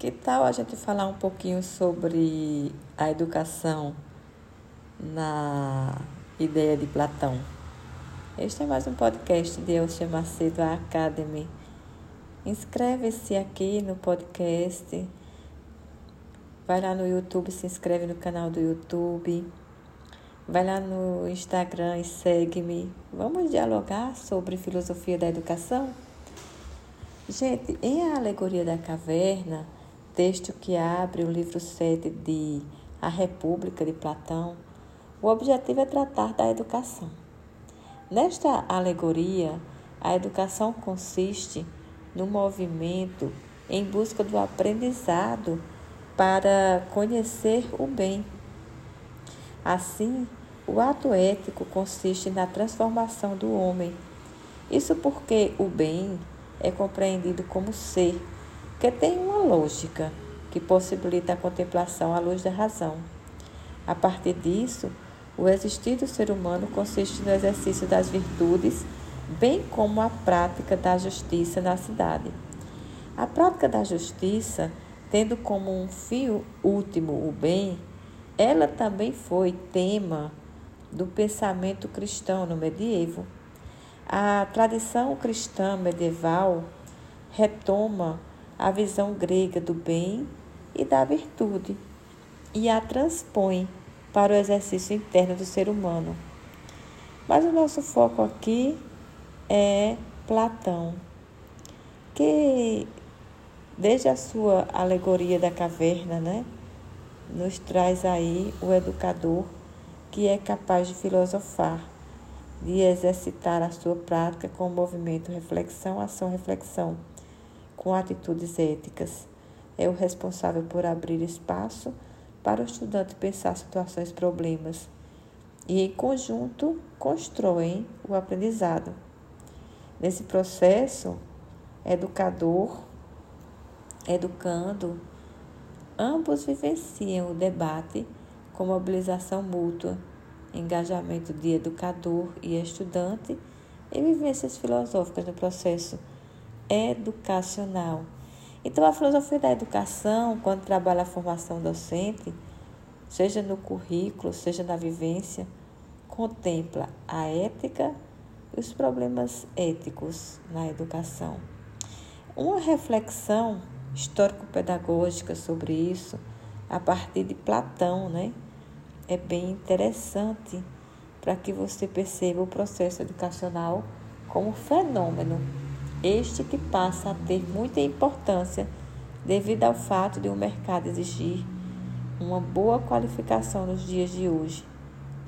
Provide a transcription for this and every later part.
Que tal a gente falar um pouquinho sobre a educação na ideia de Platão? Este é mais um podcast de Elcia Macedo Academy. Inscreve-se aqui no podcast. Vai lá no YouTube, se inscreve no canal do YouTube. Vai lá no Instagram e segue-me. Vamos dialogar sobre filosofia da educação? Gente, em A Alegoria da Caverna, texto que abre o livro 7 de A República de Platão, o objetivo é tratar da educação. Nesta alegoria, a educação consiste no movimento em busca do aprendizado para conhecer o bem. Assim, o ato ético consiste na transformação do homem. Isso porque o bem é compreendido como ser, que tem uma lógica que possibilita a contemplação à luz da razão. A partir disso, o existir do ser humano consiste no exercício das virtudes, bem como a prática da justiça na cidade. A prática da justiça, tendo como um fio último o bem, ela também foi tema do pensamento cristão no medievo. A tradição cristã medieval retoma a visão grega do bem e da virtude e a transpõe para o exercício interno do ser humano. Mas o nosso foco aqui é Platão, que desde a sua alegoria da caverna, né, nos traz aí o educador que é capaz de filosofar de exercitar a sua prática com o movimento reflexão, ação, reflexão, com atitudes éticas. É o responsável por abrir espaço para o estudante pensar situações, problemas e, em conjunto, constroem o aprendizado. Nesse processo, educador, educando, ambos vivenciam o debate com mobilização mútua engajamento de educador e estudante e vivências filosóficas no processo educacional. Então, a filosofia da educação, quando trabalha a formação docente, seja no currículo, seja na vivência, contempla a ética e os problemas éticos na educação. Uma reflexão histórico-pedagógica sobre isso, a partir de Platão, né? é bem interessante para que você perceba o processo educacional como fenômeno, este que passa a ter muita importância devido ao fato de o um mercado exigir uma boa qualificação nos dias de hoje.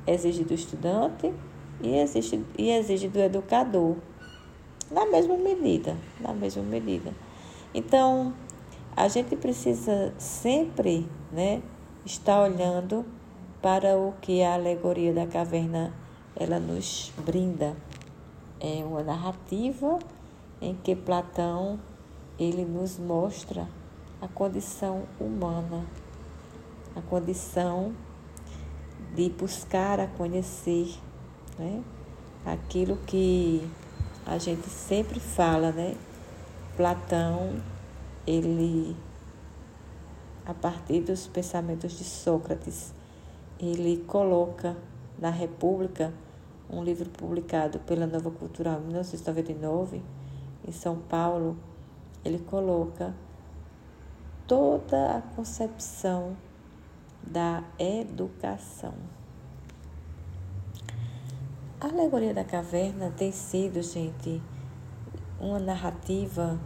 Exige do estudante e exige, e exige do educador, na mesma medida, na mesma medida. Então, a gente precisa sempre, né, estar olhando para o que a alegoria da caverna ela nos brinda. É uma narrativa em que Platão ele nos mostra a condição humana, a condição de buscar a conhecer, né? Aquilo que a gente sempre fala, né? Platão, ele a partir dos pensamentos de Sócrates, ele coloca na República, um livro publicado pela Nova Cultural em 1999, em São Paulo, ele coloca toda a concepção da educação. A alegoria da caverna tem sido, gente, uma narrativa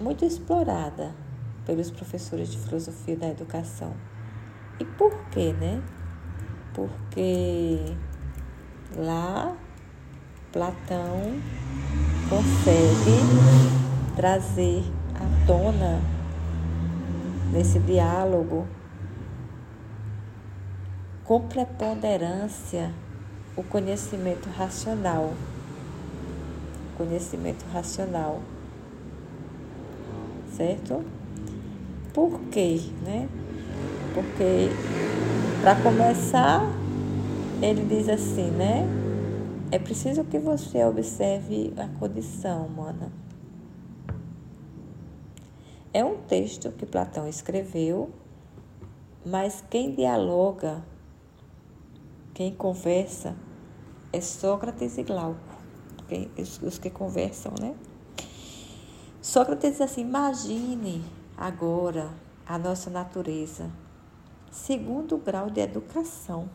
muito explorada pelos professores de filosofia da educação. E por quê, né? Porque lá Platão consegue trazer à tona nesse diálogo com preponderância o conhecimento racional. Conhecimento racional. Certo? Por quê, né? Porque, para começar, ele diz assim, né? É preciso que você observe a condição humana. É um texto que Platão escreveu, mas quem dialoga, quem conversa, é Sócrates e Glauco, quem, os, os que conversam, né? Sócrates diz assim: imagine agora a nossa natureza, segundo grau de educação.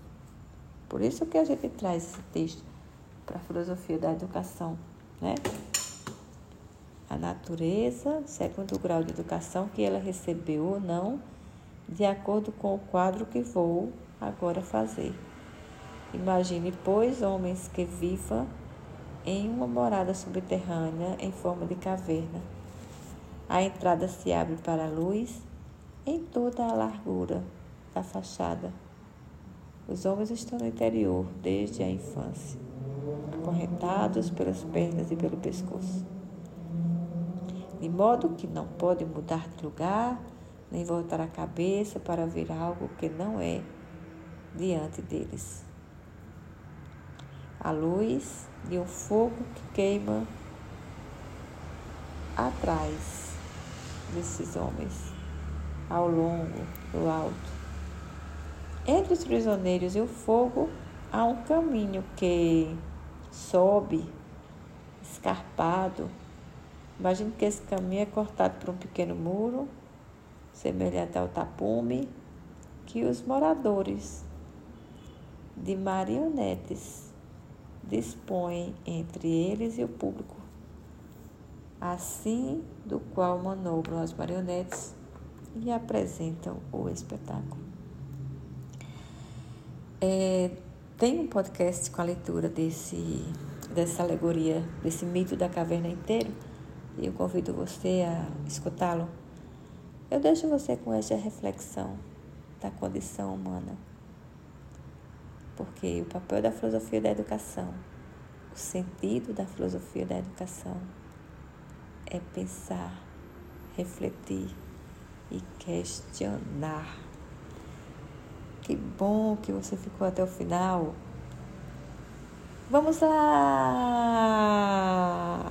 Por isso que a gente traz esse texto para a filosofia da educação, né? A natureza, segundo grau de educação que ela recebeu ou não, de acordo com o quadro que vou agora fazer. Imagine, pois, homens que vivam em uma morada subterrânea em forma de caverna a entrada se abre para a luz em toda a largura da fachada. Os homens estão no interior desde a infância, acorrentados pelas pernas e pelo pescoço. De modo que não podem mudar de lugar, nem voltar a cabeça para ver algo que não é diante deles. A luz de um fogo que queima atrás desses homens ao longo do alto. Entre os prisioneiros e o fogo há um caminho que sobe, escarpado. Imagine que esse caminho é cortado por um pequeno muro, semelhante ao tapume, que os moradores de marionetes dispõem entre eles e o público assim do qual manobram as marionetes e apresentam o espetáculo. É, tem um podcast com a leitura desse, dessa alegoria, desse mito da caverna inteiro, e eu convido você a escutá-lo. Eu deixo você com essa reflexão da condição humana, porque o papel da filosofia da educação, o sentido da filosofia da educação é pensar, refletir e questionar. Que bom que você ficou até o final. Vamos lá!